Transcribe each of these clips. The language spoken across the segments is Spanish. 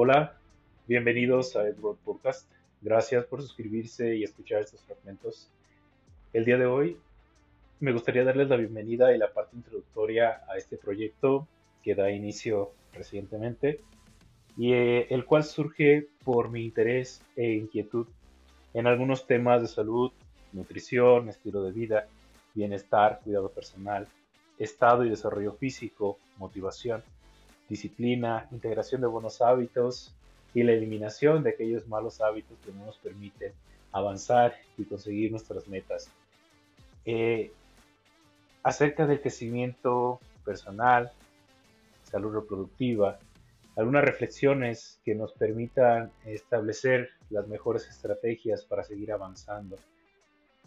Hola, bienvenidos a Edward Podcast. Gracias por suscribirse y escuchar estos fragmentos. El día de hoy me gustaría darles la bienvenida y la parte introductoria a este proyecto que da inicio recientemente y eh, el cual surge por mi interés e inquietud en algunos temas de salud, nutrición, estilo de vida, bienestar, cuidado personal, estado y desarrollo físico, motivación, disciplina, integración de buenos hábitos y la eliminación de aquellos malos hábitos que no nos permiten avanzar y conseguir nuestras metas. Eh, acerca del crecimiento personal, salud reproductiva, algunas reflexiones que nos permitan establecer las mejores estrategias para seguir avanzando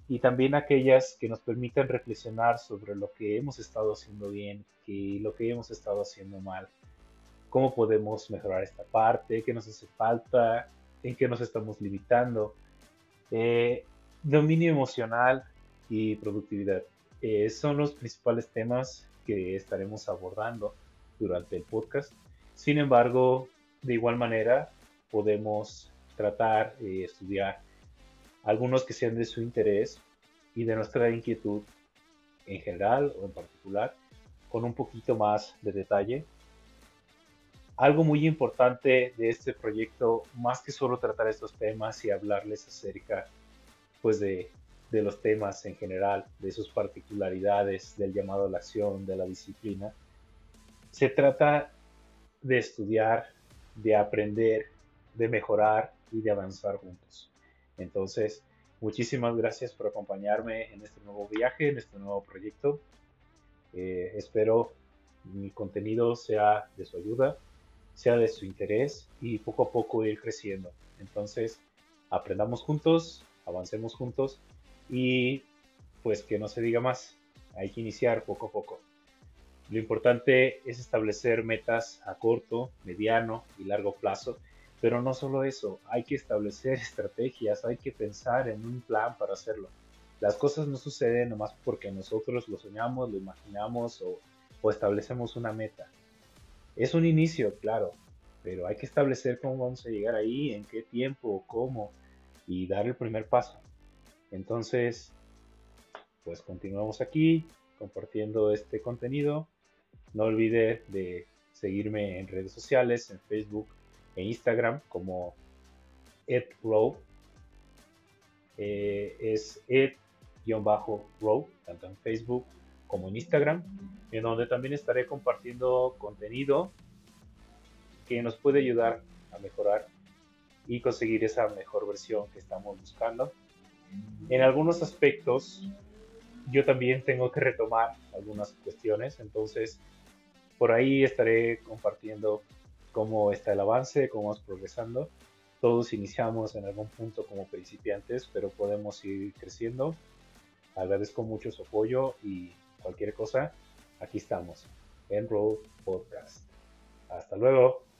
y también aquellas que nos permitan reflexionar sobre lo que hemos estado haciendo bien y lo que hemos estado haciendo mal cómo podemos mejorar esta parte, qué nos hace falta, en qué nos estamos limitando. Eh, dominio emocional y productividad eh, son los principales temas que estaremos abordando durante el podcast. Sin embargo, de igual manera, podemos tratar y estudiar algunos que sean de su interés y de nuestra inquietud en general o en particular, con un poquito más de detalle algo muy importante de este proyecto, más que solo tratar estos temas y hablarles acerca pues de, de los temas en general, de sus particularidades, del llamado a la acción, de la disciplina, se trata de estudiar, de aprender, de mejorar y de avanzar juntos. Entonces, muchísimas gracias por acompañarme en este nuevo viaje, en este nuevo proyecto. Eh, espero mi contenido sea de su ayuda sea de su interés y poco a poco ir creciendo. Entonces, aprendamos juntos, avancemos juntos y pues que no se diga más, hay que iniciar poco a poco. Lo importante es establecer metas a corto, mediano y largo plazo, pero no solo eso, hay que establecer estrategias, hay que pensar en un plan para hacerlo. Las cosas no suceden nomás porque nosotros lo soñamos, lo imaginamos o, o establecemos una meta. Es un inicio, claro, pero hay que establecer cómo vamos a llegar ahí, en qué tiempo, cómo, y dar el primer paso. Entonces, pues continuamos aquí compartiendo este contenido. No olvide de seguirme en redes sociales, en Facebook e Instagram como edrow. Eh, es ed-row, tanto en Facebook como en Instagram, en donde también estaré compartiendo contenido que nos puede ayudar a mejorar y conseguir esa mejor versión que estamos buscando. En algunos aspectos, yo también tengo que retomar algunas cuestiones, entonces por ahí estaré compartiendo cómo está el avance, cómo vamos progresando. Todos iniciamos en algún punto como principiantes, pero podemos ir creciendo. Agradezco mucho su apoyo y cualquier cosa, aquí estamos en Road Podcast. Hasta luego.